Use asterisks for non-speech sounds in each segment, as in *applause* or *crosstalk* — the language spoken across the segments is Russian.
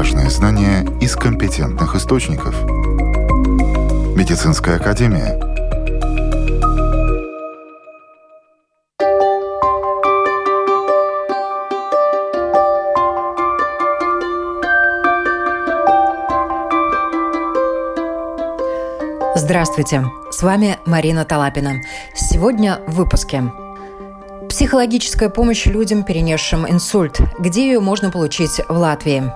Важные знания из компетентных источников. Медицинская академия. Здравствуйте, с вами Марина Талапина. Сегодня в выпуске. Психологическая помощь людям, перенесшим инсульт. Где ее можно получить в Латвии?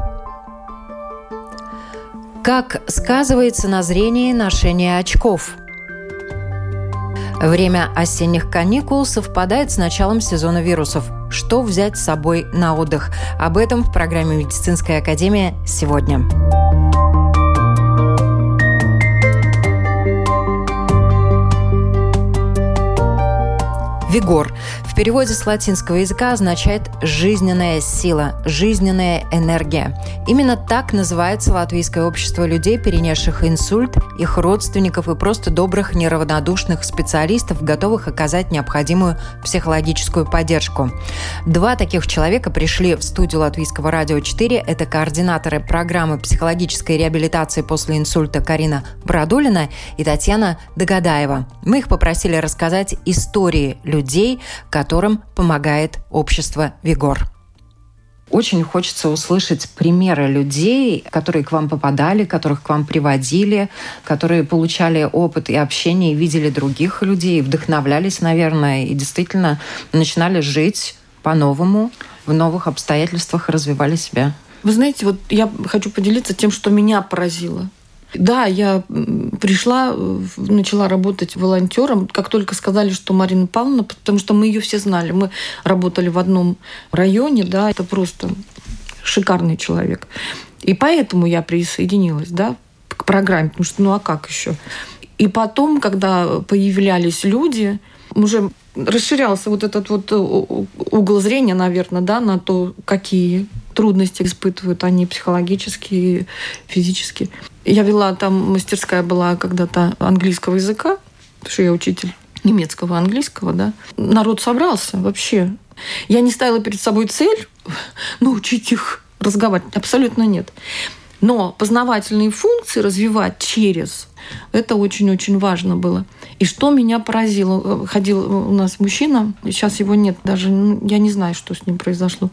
Как сказывается на зрении ношение очков? Время осенних каникул совпадает с началом сезона вирусов. Что взять с собой на отдых? Об этом в программе «Медицинская академия» сегодня. Вигор в переводе с латинского языка означает «жизненная сила», «жизненная энергия». Именно так называется латвийское общество людей, перенесших инсульт, их родственников и просто добрых, неравнодушных специалистов, готовых оказать необходимую психологическую поддержку. Два таких человека пришли в студию Латвийского радио 4. Это координаторы программы психологической реабилитации после инсульта Карина Брадулина и Татьяна Догадаева. Мы их попросили рассказать истории людей, которым помогает общество «Вигор». Очень хочется услышать примеры людей, которые к вам попадали, которых к вам приводили, которые получали опыт и общение, и видели других людей, вдохновлялись, наверное, и действительно начинали жить по-новому, в новых обстоятельствах развивали себя. Вы знаете, вот я хочу поделиться тем, что меня поразило. Да, я пришла, начала работать волонтером, как только сказали, что Марина Павловна, потому что мы ее все знали. Мы работали в одном районе, да, это просто шикарный человек. И поэтому я присоединилась, да, к программе, потому что ну а как еще? И потом, когда появлялись люди, уже расширялся вот этот вот угол зрения, наверное, да, на то, какие трудности испытывают они психологически, физически. Я вела там, мастерская была когда-то английского языка, потому что я учитель немецкого, английского, да. Народ собрался вообще. Я не ставила перед собой цель *laughs* научить их разговаривать. Абсолютно нет. Но познавательные функции развивать через это очень-очень важно было. И что меня поразило, ходил у нас мужчина, сейчас его нет, даже я не знаю, что с ним произошло.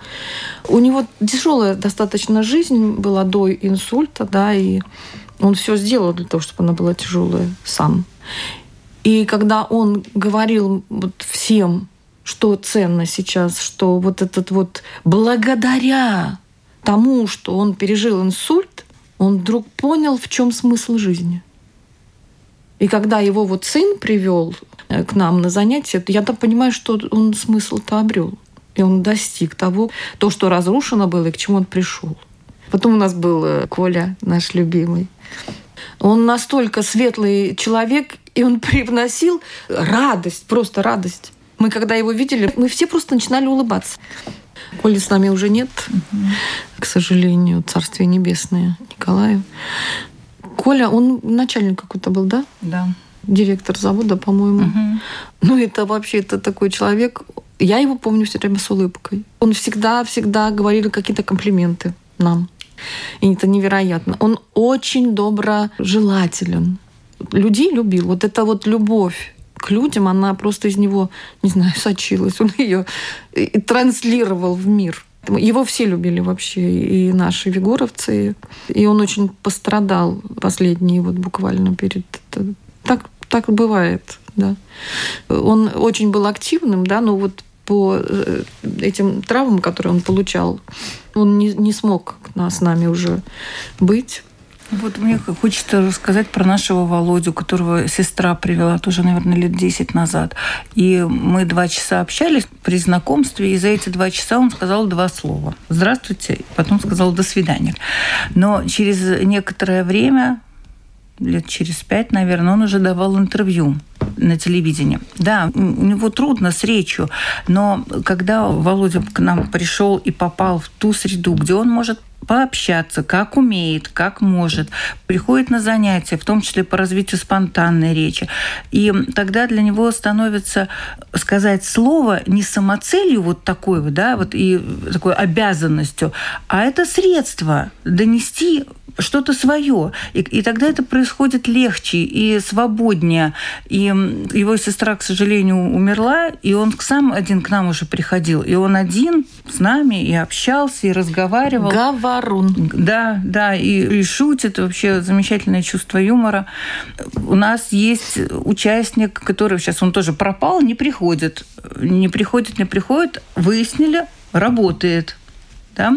У него тяжелая достаточно жизнь была до инсульта, да, и он все сделал для того, чтобы она была тяжелая сам. И когда он говорил вот всем, что ценно сейчас, что вот этот вот благодаря тому, что он пережил инсульт, он вдруг понял, в чем смысл жизни. И когда его вот сын привел э, к нам на занятия, я там понимаю, что он смысл-то обрел. И он достиг того, то, что разрушено было, и к чему он пришел. Потом у нас был э, Коля, наш любимый. Он настолько светлый человек, и он *laughs* привносил радость, просто радость. Мы, когда его видели, мы все просто начинали улыбаться. Коли с нами уже нет, угу. к сожалению, Царствие Небесное Николаю. Коля, он начальник какой-то был, да? Да. Директор завода, по-моему. Угу. Ну, это вообще это такой человек. Я его помню все время с улыбкой. Он всегда-всегда говорил какие-то комплименты нам. И это невероятно. Он очень доброжелателен. Людей любил. Вот это вот любовь к людям, она просто из него, не знаю, сочилась. Он ее транслировал в мир. Его все любили вообще, и наши вигоровцы. И он очень пострадал последние вот буквально перед... Так, так бывает, да. Он очень был активным, да, но вот по э, этим травмам, которые он получал, он не, не смог с нами уже быть. Вот мне хочется рассказать про нашего Володю, которого сестра привела тоже, наверное, лет 10 назад. И мы два часа общались при знакомстве, и за эти два часа он сказал два слова. «Здравствуйте», потом сказал «до свидания». Но через некоторое время лет через пять, наверное, он уже давал интервью на телевидении. Да, у него трудно с речью, но когда Володя к нам пришел и попал в ту среду, где он может пообщаться, как умеет, как может, приходит на занятия, в том числе по развитию спонтанной речи. И тогда для него становится сказать слово не самоцелью вот такой вот, да, вот и такой обязанностью, а это средство донести что-то свое. И, и тогда это происходит легче и свободнее. И его сестра, к сожалению, умерла, и он сам один к нам уже приходил. И он один с нами и общался, и разговаривал. Говорун. Да, да, и, и шутит. Вообще замечательное чувство юмора. У нас есть участник, который сейчас, он тоже пропал, не приходит. Не приходит, не приходит. Выяснили, работает да?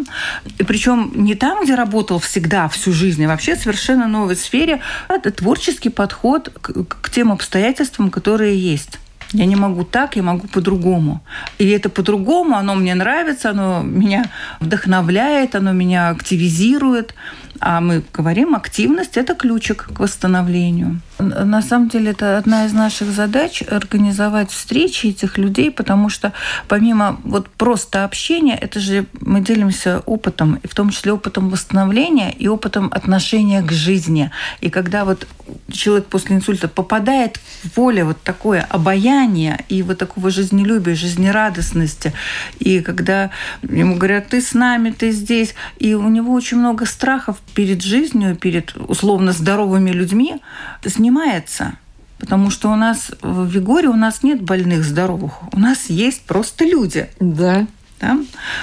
И причем не там, где работал всегда, всю жизнь, а вообще совершенно новой сфере. Это творческий подход к, к тем обстоятельствам, которые есть. Я не могу так, я могу по-другому. И это по-другому, оно мне нравится, оно меня вдохновляет, оно меня активизирует. А мы говорим, активность – это ключик к восстановлению. На самом деле это одна из наших задач – организовать встречи этих людей, потому что помимо вот просто общения, это же мы делимся опытом, и в том числе опытом восстановления и опытом отношения к жизни. И когда вот человек после инсульта попадает в поле вот такое обаяние и вот такого жизнелюбия, жизнерадостности, и когда ему говорят, ты с нами, ты здесь, и у него очень много страхов перед жизнью, перед условно здоровыми людьми, снимается. Потому что у нас в Вигоре у нас нет больных здоровых, у нас есть просто люди. Да. Да?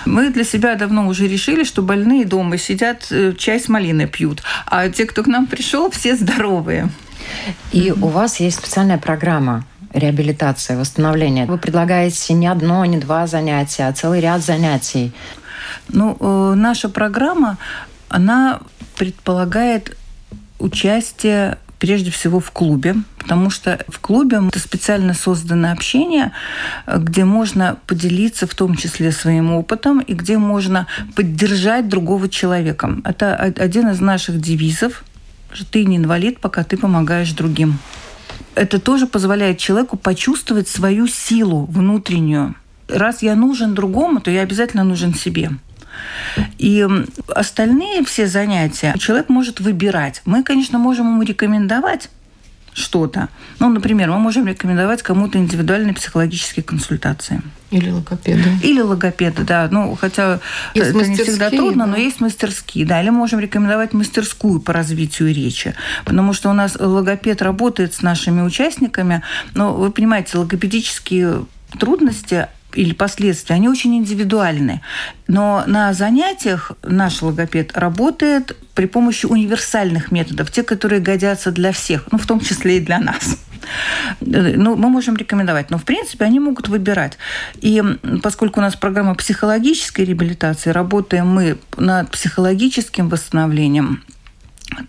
Мы для себя давно уже решили, что больные дома сидят, э, чай с малиной пьют, а те, кто к нам пришел, все здоровые. И mm-hmm. у вас есть специальная программа реабилитации, восстановления. Вы предлагаете не одно, не два занятия, а целый ряд занятий. Ну, э, наша программа, она предполагает участие прежде всего в клубе, потому что в клубе это специально созданное общение, где можно поделиться в том числе своим опытом и где можно поддержать другого человека. Это один из наших девизов, что ты не инвалид, пока ты помогаешь другим. Это тоже позволяет человеку почувствовать свою силу внутреннюю. Раз я нужен другому, то я обязательно нужен себе. И остальные все занятия человек может выбирать. Мы, конечно, можем ему рекомендовать что-то. Ну, например, мы можем рекомендовать кому-то индивидуальные психологические консультации. Или логопеды. Или логопеды, да. Ну, хотя есть это не всегда трудно, да. но есть мастерские. Да, или можем рекомендовать мастерскую по развитию речи. Потому что у нас логопед работает с нашими участниками. Но вы понимаете, логопедические трудности или последствия, они очень индивидуальны. Но на занятиях наш логопед работает при помощи универсальных методов, те, которые годятся для всех, ну, в том числе и для нас. Ну, мы можем рекомендовать, но в принципе они могут выбирать. И поскольку у нас программа психологической реабилитации, работаем мы над психологическим восстановлением,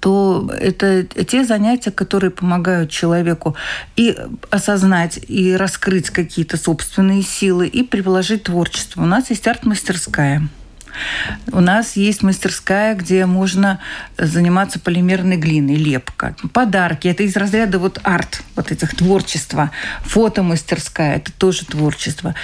то это те занятия, которые помогают человеку и осознать, и раскрыть какие-то собственные силы, и приложить творчество. У нас есть арт-мастерская. У нас есть мастерская, где можно заниматься полимерной глиной, лепка. Подарки. Это из разряда вот арт, вот этих творчества. Фотомастерская. Это тоже творчество.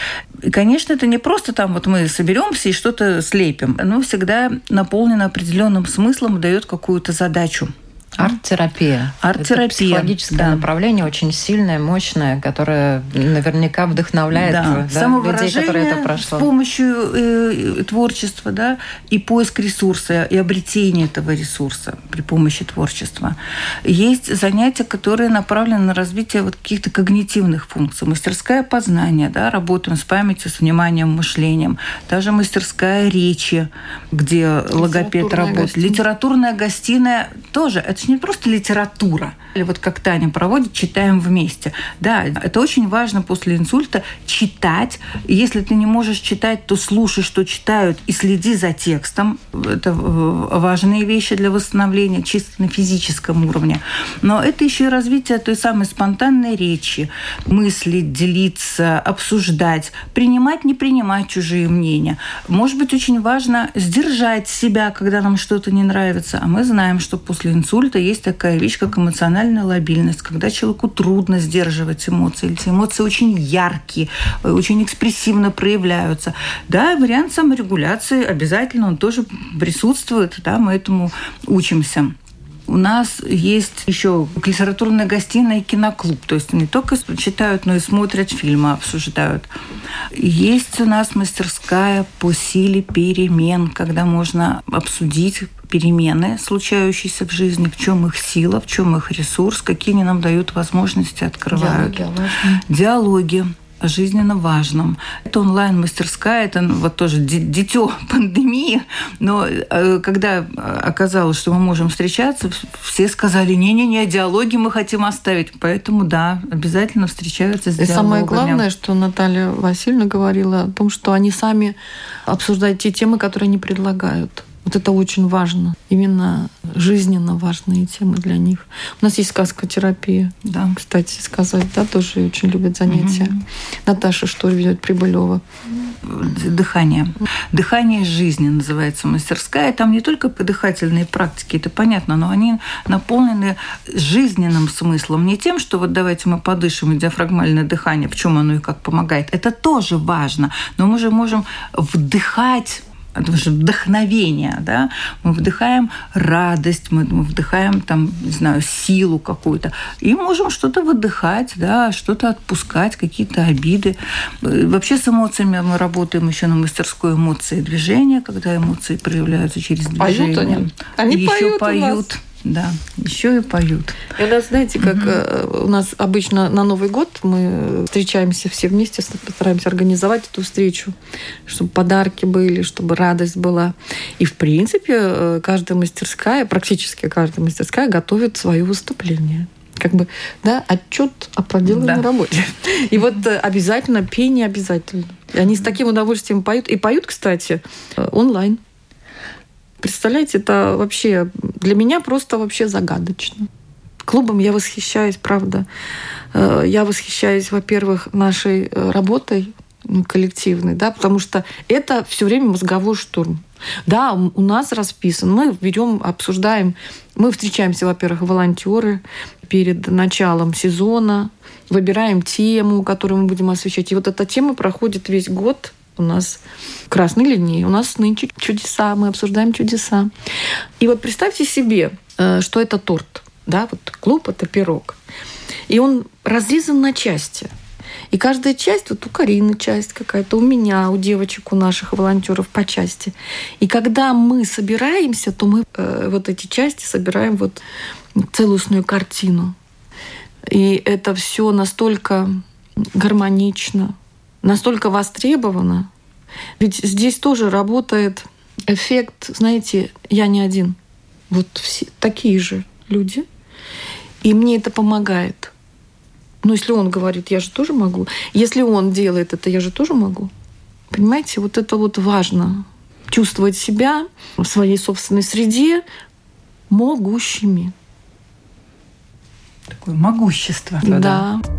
И, конечно, это не просто там вот мы соберемся и что-то слепим. Оно всегда наполнено определенным смыслом, дает какую-то задачу. Арт-терапия. Арт-терапия. Это психологическое да. направление очень сильное, мощное, которое наверняка вдохновляет да. Да, людей, которые это прошло. С помощью э, творчества, да, и поиск ресурса, и обретение этого ресурса при помощи творчества. Есть занятия, которые направлены на развитие вот каких-то когнитивных функций. Мастерская познания, да, работаем с памятью, с вниманием, мышлением. Даже мастерская речи, где логопед работает. Гостиная. Литературная гостиная тоже. Это не просто литература. Или вот как Таня проводит, читаем вместе. Да, это очень важно после инсульта читать. Если ты не можешь читать, то слушай, что читают, и следи за текстом. Это важные вещи для восстановления чисто на физическом уровне. Но это еще и развитие той самой спонтанной речи, мыслить, делиться, обсуждать, принимать, не принимать чужие мнения. Может быть, очень важно сдержать себя, когда нам что-то не нравится. А мы знаем, что после инсульта кого-то есть такая вещь, как эмоциональная лобильность, когда человеку трудно сдерживать эмоции, эти эмоции очень яркие, очень экспрессивно проявляются. Да, вариант саморегуляции обязательно, он тоже присутствует, да, мы этому учимся. У нас есть еще литературная гостиная и киноклуб. То есть не только читают, но и смотрят фильмы, обсуждают. Есть у нас мастерская по силе перемен, когда можно обсудить перемены, случающиеся в жизни, в чем их сила, в чем их ресурс, какие они нам дают возможности, открывают. Диалоги, Диалоги жизненно важном. Это онлайн-мастерская, это ну, вот тоже дитё *laughs* пандемии, но э, когда оказалось, что мы можем встречаться, все сказали, не-не-не, диалоги мы хотим оставить, поэтому да, обязательно встречаются с И диалогами. самое главное, что Наталья Васильевна говорила о том, что они сами обсуждают те темы, которые они предлагают. Вот это очень важно. Именно жизненно важные темы для них. У нас есть сказкотерапия. Да. Кстати сказать, да, тоже очень любят занятия. Угу. Наташа что ведет Прибылева. Дыхание. Дыхание жизни называется мастерская. Там не только дыхательные практики, это понятно, но они наполнены жизненным смыслом. Не тем, что вот давайте мы подышим, и диафрагмальное дыхание, в чем оно и как помогает. Это тоже важно. Но мы же можем вдыхать это же вдохновение, да, мы вдыхаем радость, мы, мы вдыхаем там, не знаю, силу какую-то, и можем что-то выдыхать, да, что-то отпускать, какие-то обиды. Вообще с эмоциями мы работаем еще на мастерской эмоции движения, когда эмоции проявляются через движение. Поют они. Они еще поют. поют. Да, еще и поют. И у нас, знаете, как угу. у нас обычно на Новый год мы встречаемся все вместе, стараемся организовать эту встречу, чтобы подарки были, чтобы радость была. И, в принципе, э, каждая мастерская, практически каждая мастерская готовит свое выступление как бы, да, отчет о проделанной да. работе. И вот э, обязательно пение обязательно. И они с таким удовольствием поют. И поют, кстати, онлайн. Представляете, это вообще для меня просто вообще загадочно. Клубом я восхищаюсь, правда. Э, я восхищаюсь, во-первых, нашей э, работой коллективной, да, потому что это все время мозговой штурм. Да, у нас расписан, мы берем, обсуждаем, мы встречаемся, во-первых, волонтеры перед началом сезона, выбираем тему, которую мы будем освещать. И вот эта тема проходит весь год у нас красной линии, у нас нынче чудеса, мы обсуждаем чудеса. И вот представьте себе, э, что это торт, да, вот клуб – это пирог. И он разрезан на части. И каждая часть, вот у Карины часть какая-то, у меня, у девочек, у наших волонтеров по части. И когда мы собираемся, то мы э, вот эти части собираем вот целостную картину. И это все настолько гармонично, настолько востребовано. Ведь здесь тоже работает эффект, знаете, я не один. Вот все такие же люди. И мне это помогает. Но если он говорит, я же тоже могу. Если он делает это, я же тоже могу. Понимаете, вот это вот важно. Чувствовать себя в своей собственной среде могущими. Такое могущество. Да. да.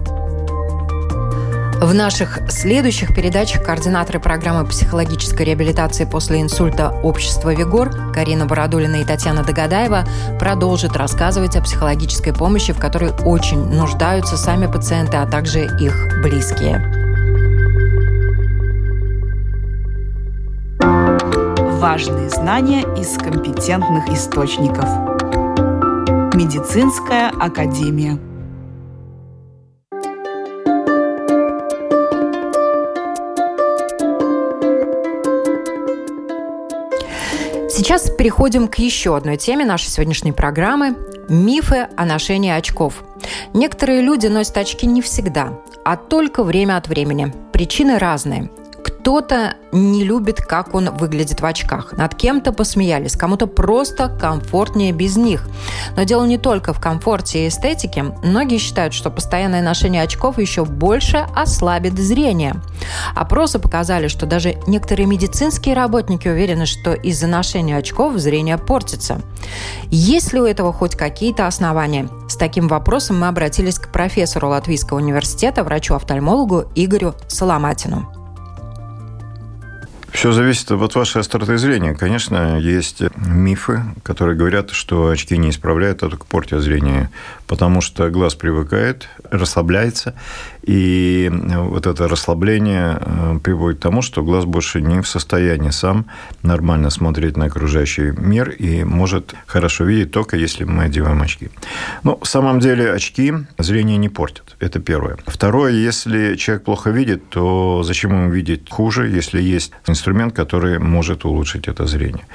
В наших следующих передачах координаторы программы психологической реабилитации после инсульта общества «Вигор» Карина Бородулина и Татьяна Догадаева продолжат рассказывать о психологической помощи, в которой очень нуждаются сами пациенты, а также их близкие. Важные знания из компетентных источников. Медицинская академия. Сейчас переходим к еще одной теме нашей сегодняшней программы – мифы о ношении очков. Некоторые люди носят очки не всегда, а только время от времени. Причины разные. Кто-то не любит, как он выглядит в очках. Над кем-то посмеялись, кому-то просто комфортнее без них. Но дело не только в комфорте и эстетике. Многие считают, что постоянное ношение очков еще больше ослабит зрение. Опросы показали, что даже некоторые медицинские работники уверены, что из-за ношения очков зрение портится. Есть ли у этого хоть какие-то основания? С таким вопросом мы обратились к профессору Латвийского университета, врачу-офтальмологу Игорю Соломатину Все зависит от вашей остроты зрения. Конечно, есть мифы, которые говорят, что очки не исправляют, а только портят зрение, потому что глаз привыкает, расслабляется, и вот это расслабление э, приводит к тому, что глаз больше не в состоянии сам нормально смотреть на окружающий мир и может хорошо видеть только если мы одеваем очки. Но в самом деле очки зрение не портят. Это первое. Второе, если человек плохо видит, то зачем ему видеть хуже, если есть инструмент, который может улучшить это зрение.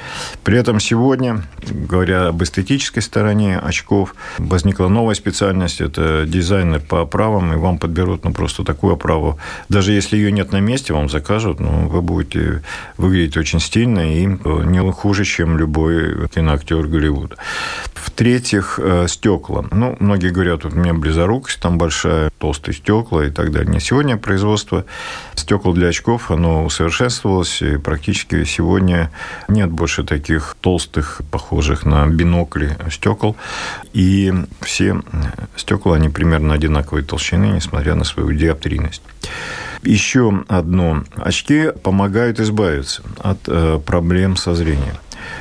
При этом сегодня, говоря об эстетической стороне очков, возникла новая специальность – это дизайнер по оправам, и вам подберут ну, просто такую оправу. Даже если ее нет на месте, вам закажут, ну, вы будете выглядеть очень стильно и не хуже, чем любой киноактер Голливуда. В-третьих, э, стекла. Ну, многие говорят, у меня близорукость там большая, толстые стекла и так далее. Сегодня производство стекол для очков, оно усовершенствовалось, и практически сегодня нет больше таких толстых, похожих на бинокли стекол. И все стекла, они примерно одинаковой толщины, несмотря на свою диоптрийность. Еще одно. Очки помогают избавиться от э, проблем со зрением.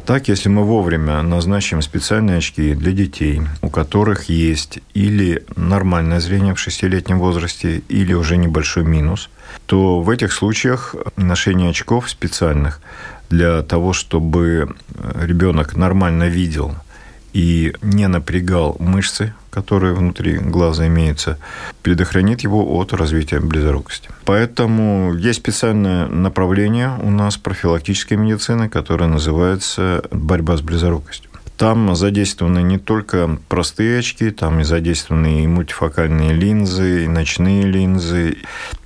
Так, если мы вовремя назначим специальные очки для детей, у которых есть или нормальное зрение в шестилетнем возрасте, или уже небольшой минус, то в этих случаях ношение очков специальных для того, чтобы ребенок нормально видел и не напрягал мышцы, которые внутри глаза имеются, предохранит его от развития близорукости. Поэтому есть специальное направление у нас профилактической медицины, которое называется «борьба с близорукостью». Там задействованы не только простые очки, там и задействованы и мультифокальные линзы, и ночные линзы.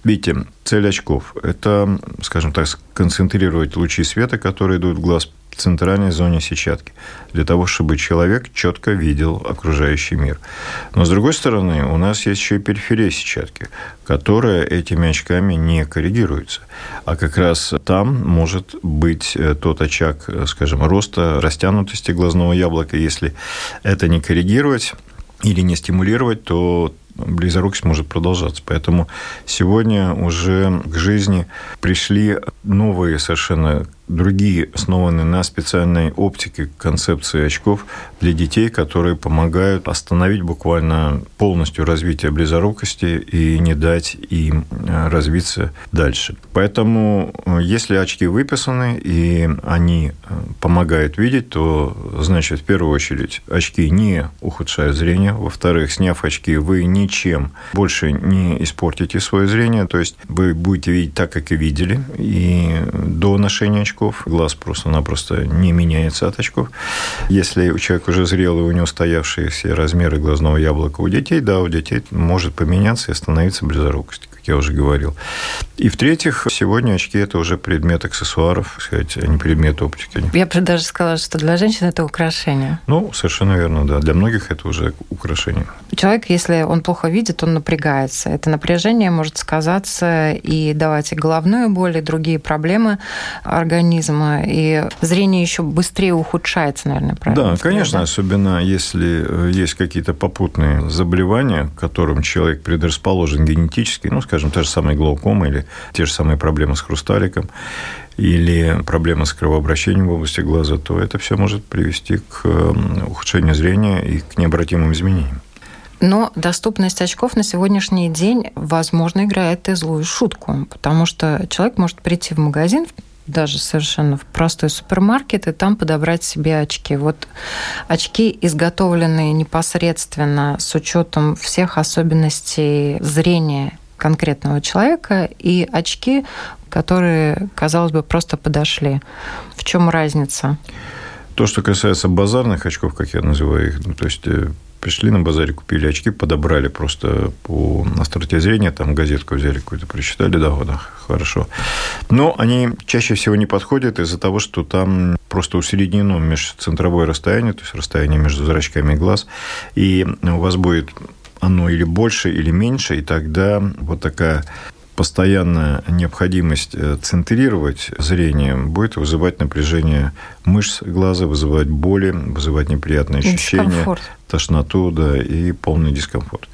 Видите, цель очков – это, скажем так, сконцентрировать лучи света, которые идут в глаз центральной зоне сетчатки, для того, чтобы человек четко видел окружающий мир. Но, с другой стороны, у нас есть еще и периферия сетчатки, которая этими очками не коррегируется. А как раз там может быть э, тот очаг, э, скажем, роста, растянутости глазного яблока. Если это не коррегировать, или не стимулировать, то близорукость может продолжаться. Поэтому сегодня уже к жизни пришли новые совершенно другие, основанные на специальной оптике концепции очков для детей, которые помогают остановить буквально полностью развитие близорукости и не дать им э, развиться дальше. Поэтому, э, если очки выписаны и они э, помогают видеть, то, значит, в первую очередь, очки не ухудшают зрение. Во-вторых, сняв очки, вы ничем больше не испортите свое зрение, то есть вы будете видеть так, как и видели, и до ношения очков очков. Глаз просто-напросто не меняется от очков. Если у человека уже зрелый, у него стоявшиеся размеры глазного яблока у детей, да, у детей может поменяться и становиться близорукость я уже говорил. И в-третьих, сегодня очки – это уже предмет аксессуаров, сказать, а не предмет оптики. Я бы даже сказала, что для женщин это украшение. Ну, совершенно верно, да. Для многих это уже украшение. Человек, если он плохо видит, он напрягается. Это напряжение может сказаться и давать и головную боль, и другие проблемы организма. И зрение еще быстрее ухудшается, наверное, правильно? Да, конечно, особенно если э, есть какие-то попутные заболевания, к которым человек предрасположен генетически, ну, скажем, скажем, та же самая глаукома или те же самые проблемы с хрусталиком, или проблемы с кровообращением в области глаза, то это все может привести к ухудшению зрения и к необратимым изменениям. Но доступность очков на сегодняшний день, возможно, играет и злую шутку, потому что человек может прийти в магазин, даже совершенно в простой супермаркет и там подобрать себе очки. Вот очки, изготовленные непосредственно с учетом всех особенностей зрения конкретного человека и очки, которые, казалось бы, просто подошли. В чем разница? То, что касается базарных очков, как я называю их, ну, то есть э, пришли на базаре, купили очки, подобрали просто по остроте зрения, там газетку взяли какую-то, прочитали, да, вот, хорошо. Но они чаще всего не подходят из-за того, что там просто усреднено межцентровое расстояние, то есть расстояние между зрачками глаз, и у вас будет оно или больше, или меньше, и тогда вот такая постоянная необходимость э, центрировать зрение будет вызывать напряжение мышц глаза, вызывать боли, вызывать неприятные ощущения. тошноту, да, и полный дискомфорт.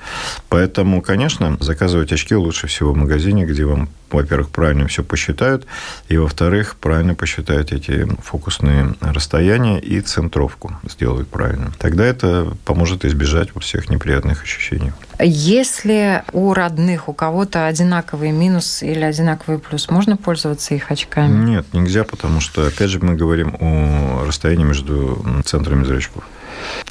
Поэтому, конечно, заказывать очки лучше всего в магазине, где вам, во-первых, правильно все посчитают, и, во-вторых, правильно посчитают эти фокусные расстояния и центровку сделают правильно. Тогда это поможет избежать всех неприятных ощущений. Если у родных у кого-то одинаковый минус или одинаковый плюс, можно пользоваться их очками? Нет, нельзя, потому что, опять же, мы говорим о расстоянии между центрами зрачков.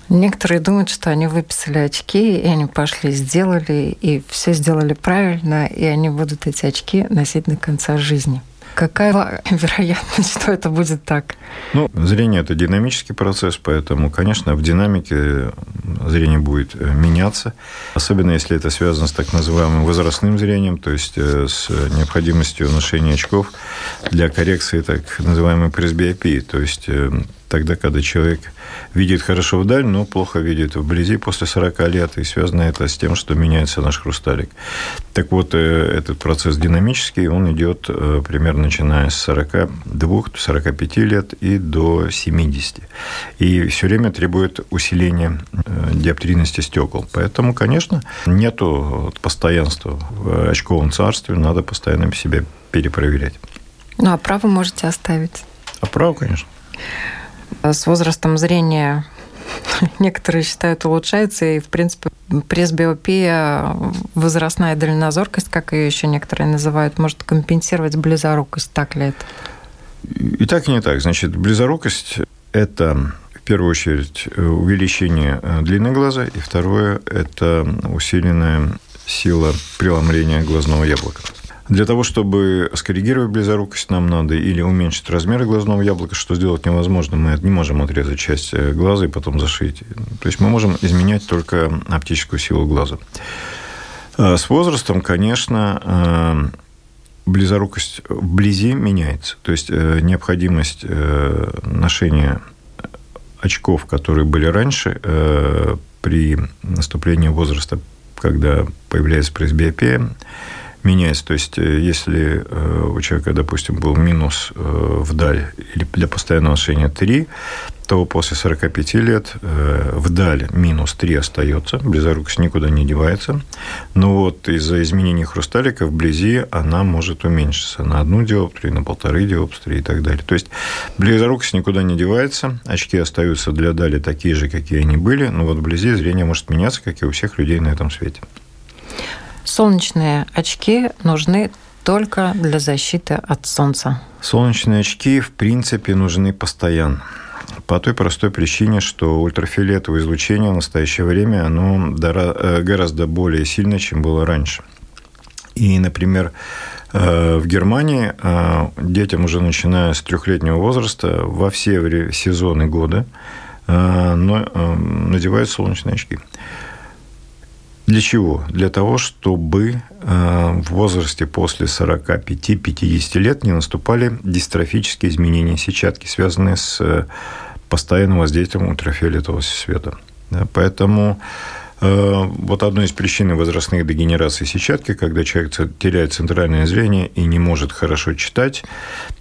Некоторые думают, что они выписали очки, и они пошли, сделали, и все сделали правильно, и они будут эти очки носить до конца жизни. Какая *laughs* вероятность, что это будет так? Ну, зрение – это динамический процесс, поэтому, конечно, в динамике зрение будет э, меняться, особенно если это связано с так называемым возрастным зрением, то есть э, с необходимостью ношения очков для коррекции так называемой пресбиопии, то есть э, тогда, когда человек видит хорошо вдаль, но плохо видит вблизи после 40 лет, и связано это с тем, что меняется наш хрусталик. Так вот, э, этот процесс динамический, он идет э, примерно начиная с 42-45 лет и до 70. И все время требует усиления э, диоптрийности стекол. Поэтому, конечно, нету постоянства в очковом царстве, надо постоянно себя перепроверять. Ну, а право можете оставить? А право, конечно. С возрастом зрения *laughs* некоторые считают улучшается, и, в принципе, пресбиопия, возрастная дальнозоркость, как ее еще некоторые называют, может компенсировать близорукость. Так ли это? И так, и не так. Значит, близорукость – это в первую очередь увеличение длины глаза, и второе – это усиленная сила преломления глазного яблока. Для того, чтобы скоррегировать близорукость, нам надо или уменьшить размеры глазного яблока, что сделать невозможно. Мы не можем отрезать часть э, глаза и потом зашить. То есть мы можем изменять только оптическую силу глаза. А с возрастом, конечно, э, близорукость вблизи меняется. То есть э, необходимость ношения очков, которые были раньше, при наступлении возраста, когда появляется пресбиопия, меняется. То есть, э, если э, у человека, допустим, был минус э, вдаль или для постоянного ношения 3, то после 45 лет вдаль минус 3 остается, близорукость никуда не девается. Но вот из-за изменений хрусталика вблизи она может уменьшиться на одну диоптрию, на полторы диоптрии и так далее. То есть близорукость никуда не девается, очки остаются для дали такие же, какие они были, но вот вблизи зрение может меняться, как и у всех людей на этом свете. Солнечные очки нужны только для защиты от солнца. Солнечные очки, в принципе, нужны постоянно. По той простой причине, что ультрафиолетовое излучение в настоящее время оно э, гораздо более сильное, чем было раньше. И, например, э, в Германии э, детям уже начиная с трехлетнего возраста во все сезоны года надевают солнечные очки. Для чего? Для того, чтобы э, в возрасте после 45-50 лет не наступали дистрофические изменения сетчатки, связанные с э, постоянным воздействием ультрафиолетового света. Поэтому э, вот одной из причин возрастных дегенераций сетчатки, когда человек теряет центральное зрение и не может хорошо читать,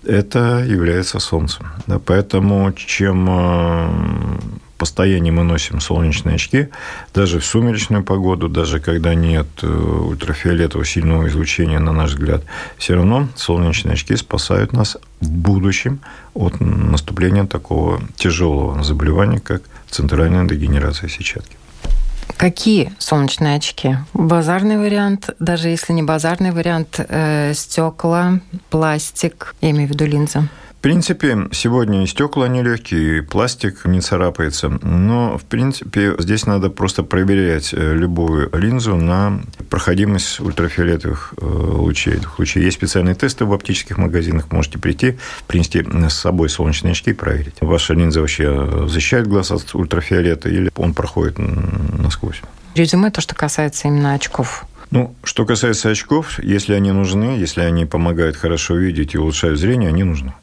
это является солнцем. Поэтому чем постоянно мы носим солнечные очки, даже в сумеречную погоду, даже когда нет э, ультрафиолетового сильного излучения, на наш взгляд, все равно солнечные очки спасают нас в будущем от наступления такого тяжелого заболевания, как центральная дегенерация сетчатки. Какие солнечные очки? Базарный вариант, даже если не базарный вариант, э, стекла, пластик, я имею в виду линза. В принципе, сегодня и стекла нелегкие, и пластик не царапается. Но, в принципе, здесь надо просто проверять э, любую линзу на проходимость ультрафиолетовых э, лучей. лучей. Есть специальные тесты в оптических магазинах. Можете прийти, принести с собой солнечные очки и проверить. Ваша линза вообще защищает глаз от ультрафиолета или он проходит насквозь. Резюме то, что касается именно очков. Ну, что касается очков, если они нужны, если они помогают хорошо видеть и улучшают зрение, они нужны.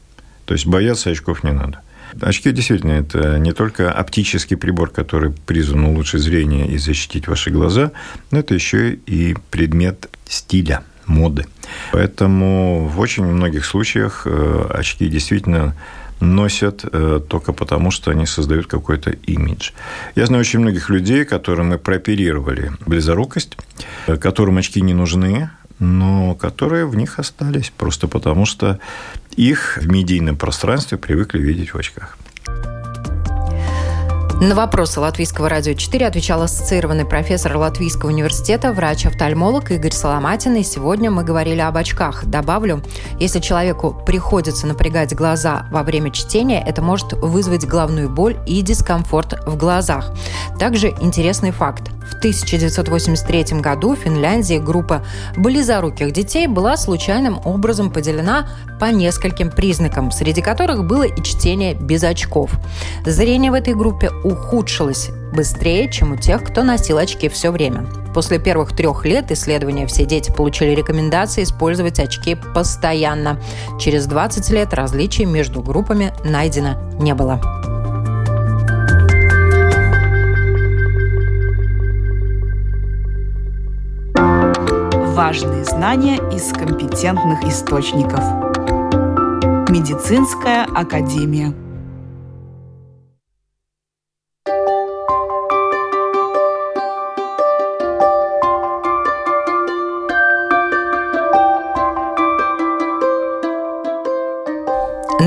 То есть бояться очков не надо. Очки действительно это не только оптический прибор, который призван улучшить зрение и защитить ваши глаза, но это еще и предмет стиля, моды. Поэтому в очень многих случаях э, очки действительно носят э, только потому, что они создают какой-то имидж. Я знаю очень многих людей, которым мы прооперировали близорукость, э, которым очки не нужны, но которые в них остались просто потому, что их в медийном пространстве привыкли видеть в очках. На вопросы Латвийского радио 4 отвечал ассоциированный профессор Латвийского университета, врач-офтальмолог Игорь Соломатин. И сегодня мы говорили об очках. Добавлю, если человеку приходится напрягать глаза во время чтения, это может вызвать головную боль и дискомфорт в глазах. Также интересный факт. В 1983 году в Финляндии группа близоруких детей была случайным образом поделена по нескольким признакам, среди которых было и чтение без очков. Зрение в этой группе ухудшилось быстрее, чем у тех, кто носил очки все время. После первых трех лет исследования все дети получили рекомендации использовать очки постоянно. Через 20 лет различий между группами найдено не было. Важные знания из компетентных источников. Медицинская академия.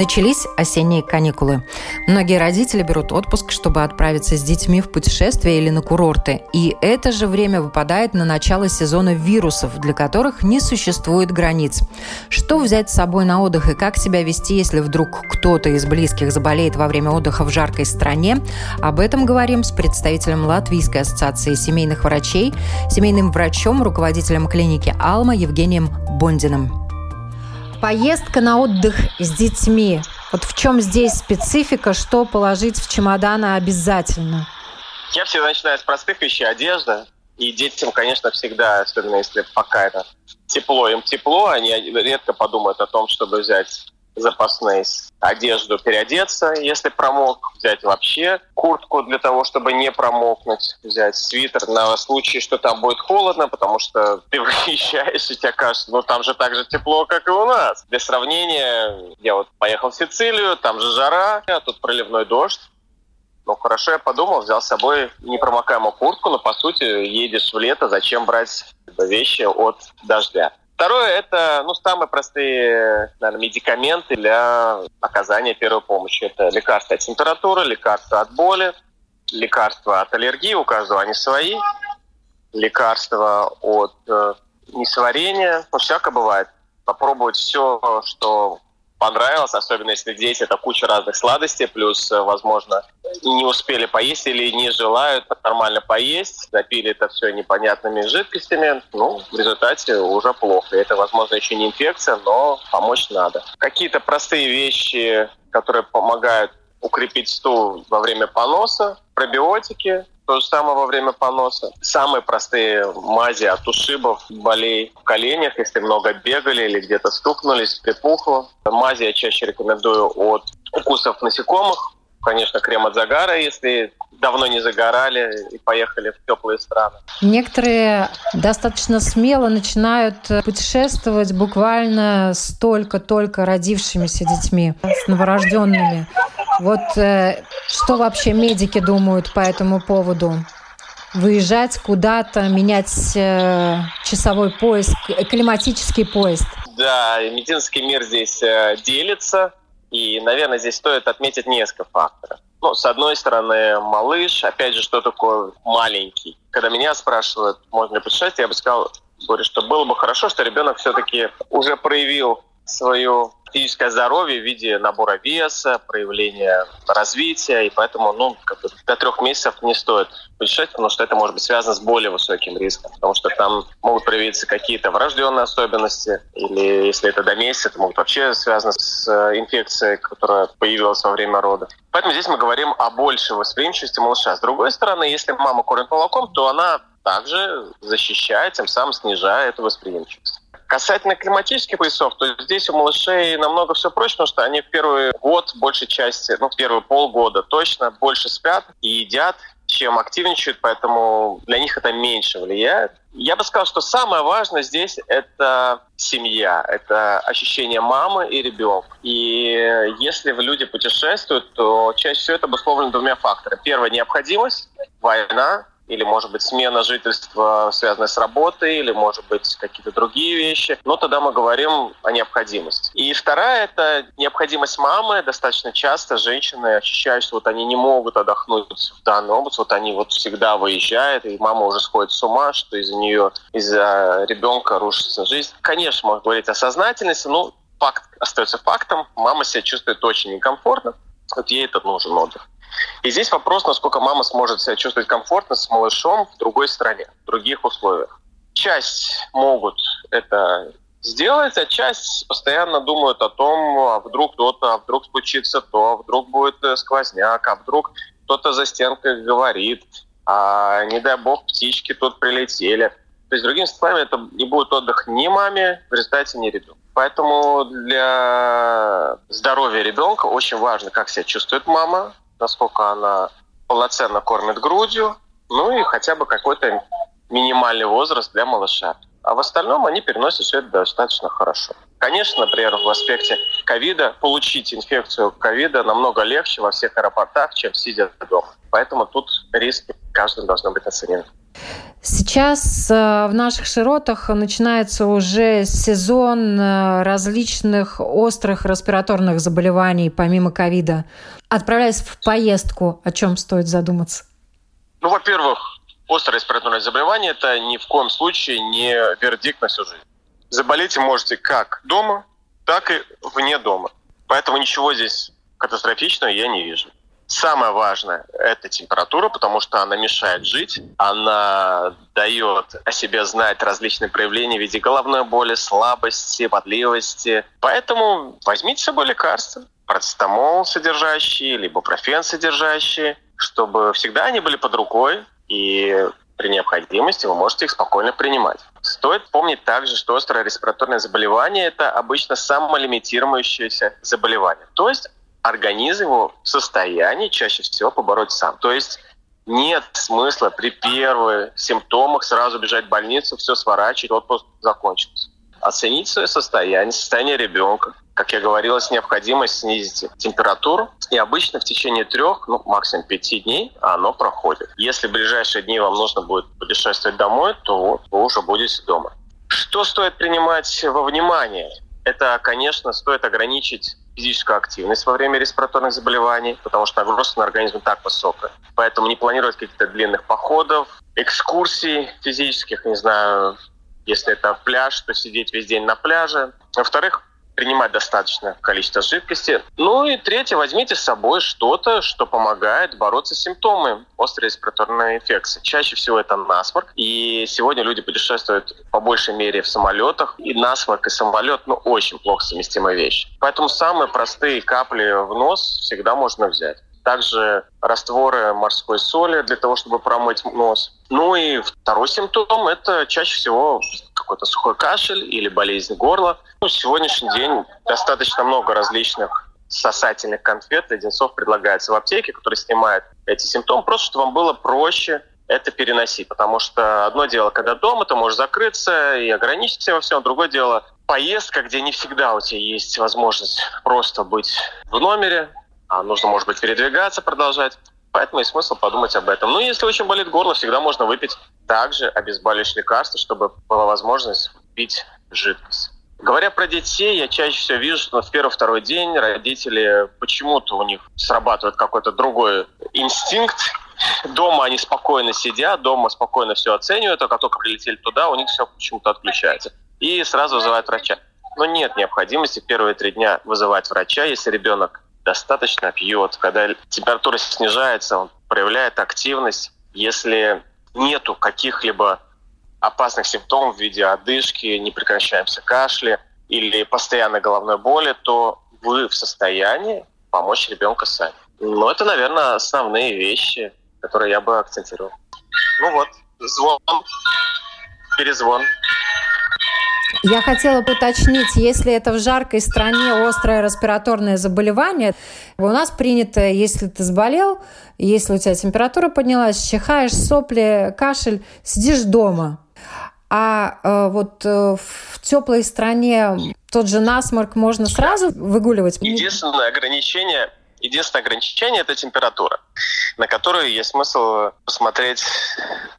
Начались осенние каникулы. Многие родители берут отпуск, чтобы отправиться с детьми в путешествие или на курорты. И это же время выпадает на начало сезона вирусов, для которых не существует границ. Что взять с собой на отдых и как себя вести, если вдруг кто-то из близких заболеет во время отдыха в жаркой стране? Об этом говорим с представителем Латвийской ассоциации семейных врачей, семейным врачом, руководителем клиники «Алма» Евгением Бондиным. Поездка на отдых с детьми. Вот в чем здесь специфика, что положить в чемодан обязательно? Я всегда начинаю с простых вещей. Одежда. И детям, конечно, всегда, особенно если пока это тепло, им тепло, они редко подумают о том, чтобы взять запасные одежду, переодеться, если промок, взять вообще куртку для того, чтобы не промокнуть, взять свитер на случай, что там будет холодно, потому что ты *laughs* выезжаешь, и тебе кажется, ну там же так же тепло, как и у нас. Для сравнения, я вот поехал в Сицилию, там же жара, а тут проливной дождь. Ну, хорошо, я подумал, взял с собой непромокаемую куртку, но, по сути, едешь в лето, зачем брать вещи от дождя? Второе – это ну, самые простые наверное, медикаменты для оказания первой помощи. Это лекарства от температуры, лекарства от боли, лекарства от аллергии, у каждого они свои, лекарства от э, несварения. Ну, всякое бывает. Попробовать все, что понравилось, особенно если дети, это куча разных сладостей, плюс, э, возможно, не успели поесть или не желают нормально поесть, запили это все непонятными жидкостями, ну, в результате уже плохо. Это, возможно, еще не инфекция, но помочь надо. Какие-то простые вещи, которые помогают укрепить стул во время поноса, пробиотики, то же самое во время поноса. Самые простые мази от ушибов, болей в коленях, если много бегали или где-то стукнулись, припухло. Мази я чаще рекомендую от укусов насекомых. Конечно, крем от загара, если давно не загорали и поехали в теплые страны. Некоторые достаточно смело начинают путешествовать буквально с только-только родившимися детьми, с новорожденными. Вот э, что вообще медики думают по этому поводу? Выезжать куда-то, менять э, часовой поезд, климатический поезд? Да, медицинский мир здесь э, делится. И, наверное, здесь стоит отметить несколько факторов. Ну, с одной стороны, малыш, опять же, что такое маленький? Когда меня спрашивают, можно ли путешествовать, я бы сказал, говорю, что было бы хорошо, что ребенок все-таки уже проявил свою физическое здоровье в виде набора веса, проявления развития, и поэтому ну, как бы до трех месяцев не стоит путешествовать, потому что это может быть связано с более высоким риском, потому что там могут проявиться какие-то врожденные особенности, или если это до месяца, это могут вообще связано с э, инфекцией, которая появилась во время рода. Поэтому здесь мы говорим о большей восприимчивости малыша. С другой стороны, если мама кормит молоком, то она также защищает, тем самым снижая эту восприимчивость. Касательно климатических поясов, то здесь у малышей намного все проще, потому что они в первый год, большей части, ну, в первые полгода точно больше спят и едят, чем активничают, поэтому для них это меньше влияет. Я бы сказал, что самое важное здесь – это семья, это ощущение мамы и ребенка. И если люди путешествуют, то чаще всего это обусловлено двумя факторами. Первое – необходимость, война, или, может быть, смена жительства, связанная с работой, или, может быть, какие-то другие вещи. Но тогда мы говорим о необходимости. И вторая – это необходимость мамы. Достаточно часто женщины ощущают, что вот они не могут отдохнуть в данный область, вот они вот всегда выезжают, и мама уже сходит с ума, что из-за нее, из-за ребенка рушится жизнь. Конечно, можно говорить о сознательности, но факт остается фактом. Мама себя чувствует очень некомфортно. Вот ей этот нужен отдых. И здесь вопрос, насколько мама сможет себя чувствовать комфортно с малышом в другой стране, в других условиях. Часть могут это сделать, а часть постоянно думают о том, а вдруг кто-то, а вдруг случится то, а вдруг будет э, сквозняк, а вдруг кто-то за стенкой говорит, а не дай бог птички тут прилетели. То есть, другими словами, это не будет отдых ни маме, в результате ни ребенку. Поэтому для здоровья ребенка очень важно, как себя чувствует мама, насколько она полноценно кормит грудью, ну и хотя бы какой-то минимальный возраст для малыша. А в остальном они переносят все это достаточно хорошо. Конечно, например, в аспекте ковида получить инфекцию ковида намного легче во всех аэропортах, чем сидя дома. Поэтому тут риски каждым должны быть оценены. Сейчас э, в наших широтах начинается уже сезон э, различных острых респираторных заболеваний, помимо ковида. Отправляясь в поездку, о чем стоит задуматься? Ну, во-первых, острое респираторное заболевание – это ни в коем случае не вердикт на всю жизнь. Заболеть можете как дома, так и вне дома. Поэтому ничего здесь катастрофичного я не вижу. Самое важное – это температура, потому что она мешает жить, она дает о себе знать различные проявления в виде головной боли, слабости, подливости. Поэтому возьмите с собой лекарства, парацетамол содержащие, либо профен содержащие, чтобы всегда они были под рукой, и при необходимости вы можете их спокойно принимать. Стоит помнить также, что острое респираторное заболевание – это обычно самолимитирующееся заболевание. То есть организм его в состоянии чаще всего побороть сам. То есть нет смысла при первых симптомах сразу бежать в больницу, все сворачивать, отпуск закончится. Оценить свое состояние, состояние ребенка. Как я говорил, есть необходимость снизить температуру. И обычно в течение трех, ну, максимум пяти дней оно проходит. Если в ближайшие дни вам нужно будет путешествовать домой, то вот вы уже будете дома. Что стоит принимать во внимание? Это, конечно, стоит ограничить физическую активность во время респираторных заболеваний, потому что нагрузка на организм так высокая. Поэтому не планировать каких-то длинных походов, экскурсий физических, не знаю, если это пляж, то сидеть весь день на пляже. Во-вторых, принимать достаточное количество жидкости. Ну и третье, возьмите с собой что-то, что помогает бороться с симптомами острой респираторной инфекции. Чаще всего это насморк. И сегодня люди путешествуют по большей мере в самолетах. И насморк, и самолет, ну, очень плохо совместимые вещи. Поэтому самые простые капли в нос всегда можно взять. Также растворы морской соли для того, чтобы промыть нос. Ну и второй симптом – это чаще всего какой-то сухой кашель или болезнь горла. Ну, сегодняшний день достаточно много различных сосательных конфет, леденцов предлагается в аптеке, которые снимают эти симптомы, просто чтобы вам было проще это переносить. Потому что одно дело, когда дома, ты можешь закрыться и ограничиться во всем. Другое дело, поездка, где не всегда у тебя есть возможность просто быть в номере, а нужно, может быть, передвигаться, продолжать. Поэтому есть смысл подумать об этом. Ну, если очень болит горло, всегда можно выпить также обезболивающее лекарство, чтобы была возможность пить жидкость. Говоря про детей, я чаще всего вижу, что в первый-второй день родители почему-то у них срабатывает какой-то другой инстинкт. Дома они спокойно сидят, дома спокойно все оценивают, а как только прилетели туда, у них все почему-то отключается. И сразу вызывают врача. Но нет необходимости первые три дня вызывать врача, если ребенок достаточно пьет, когда температура снижается, он проявляет активность. Если нету каких-либо опасных симптомов в виде одышки, не прекращаемся кашля или постоянной головной боли, то вы в состоянии помочь ребенку сами. Ну, это, наверное, основные вещи, которые я бы акцентировал. Ну вот, звон, перезвон. Я хотела уточнить, если это в жаркой стране острое респираторное заболевание, у нас принято, если ты заболел, если у тебя температура поднялась, чихаешь, сопли, кашель, сидишь дома. А э, вот э, в теплой стране тот же насморк можно сразу выгуливать? Единственное ограничение Единственное ограничение – это температура, на которую есть смысл посмотреть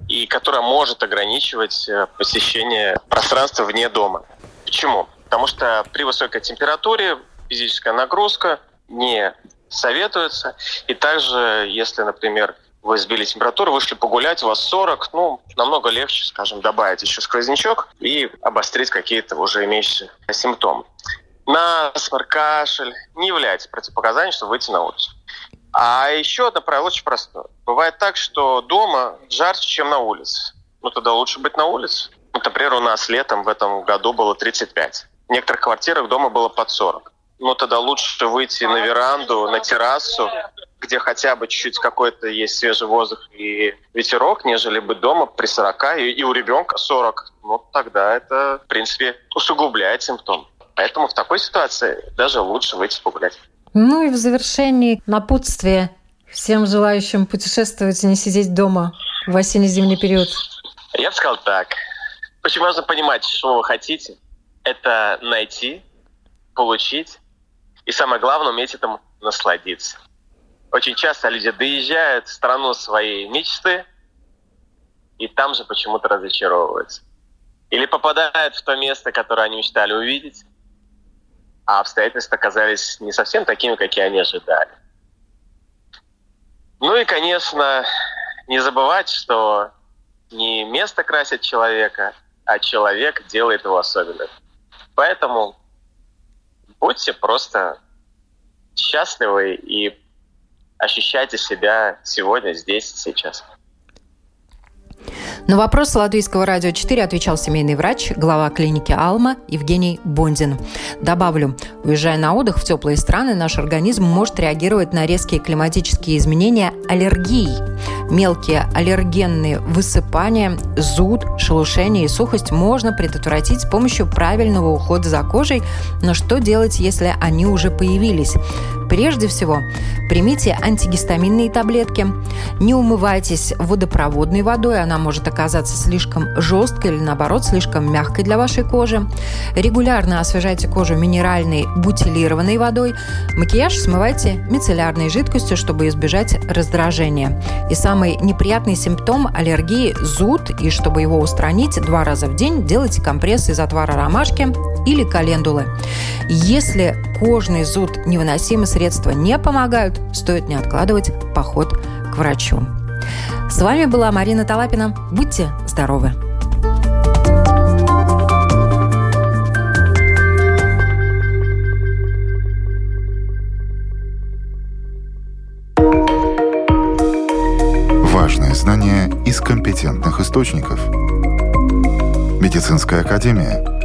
и которая может ограничивать э, посещение пространства вне дома. Почему? Потому что при высокой температуре физическая нагрузка не советуется. И также, если, например, вы сбили температуру, вышли погулять, у вас 40, ну, намного легче, скажем, добавить еще сквознячок и обострить какие-то уже имеющиеся симптомы насморк, кашель не является противопоказанием, чтобы выйти на улицу. А еще одно правило очень простое. Бывает так, что дома жарче, чем на улице. Ну, тогда лучше быть на улице. Вот, например, у нас летом в этом году было 35. В некоторых квартирах дома было под 40. Ну, тогда лучше выйти на веранду, на террасу, где хотя бы чуть-чуть какой-то есть свежий воздух и ветерок, нежели быть дома при 40 и, и у ребенка 40. Ну, тогда это, в принципе, усугубляет симптом. Поэтому в такой ситуации даже лучше выйти погулять. Ну и в завершении напутствие всем желающим путешествовать и не сидеть дома в осенне-зимний период. Я бы сказал так. Очень важно понимать, что вы хотите. Это найти, получить и самое главное, уметь этому насладиться. Очень часто люди доезжают в страну своей мечты и там же почему-то разочаровываются. Или попадают в то место, которое они мечтали увидеть, а обстоятельства оказались не совсем такими, какие они ожидали. Ну и, конечно, не забывать, что не место красит человека, а человек делает его особенным. Поэтому будьте просто счастливы и ощущайте себя сегодня, здесь, сейчас. На вопрос Латвийского радио 4 отвечал семейный врач, глава клиники «Алма» Евгений Бондин. Добавлю, уезжая на отдых в теплые страны, наш организм может реагировать на резкие климатические изменения аллергией. Мелкие аллергенные высыпания, зуд, шелушение и сухость можно предотвратить с помощью правильного ухода за кожей, но что делать, если они уже появились? Прежде всего, примите антигистаминные таблетки. Не умывайтесь водопроводной водой, она может оказаться слишком жесткой или, наоборот, слишком мягкой для вашей кожи. Регулярно освежайте кожу минеральной бутилированной водой. Макияж смывайте мицеллярной жидкостью, чтобы избежать раздражения. И самый неприятный симптом аллергии – зуд, и чтобы его устранить, два раза в день делайте компресс из отвара ромашки или календулы. Если кожный зуд невыносимый, средства не помогают, стоит не откладывать поход к врачу. С вами была Марина Талапина. Будьте здоровы! Важные знания из компетентных источников. Медицинская академия –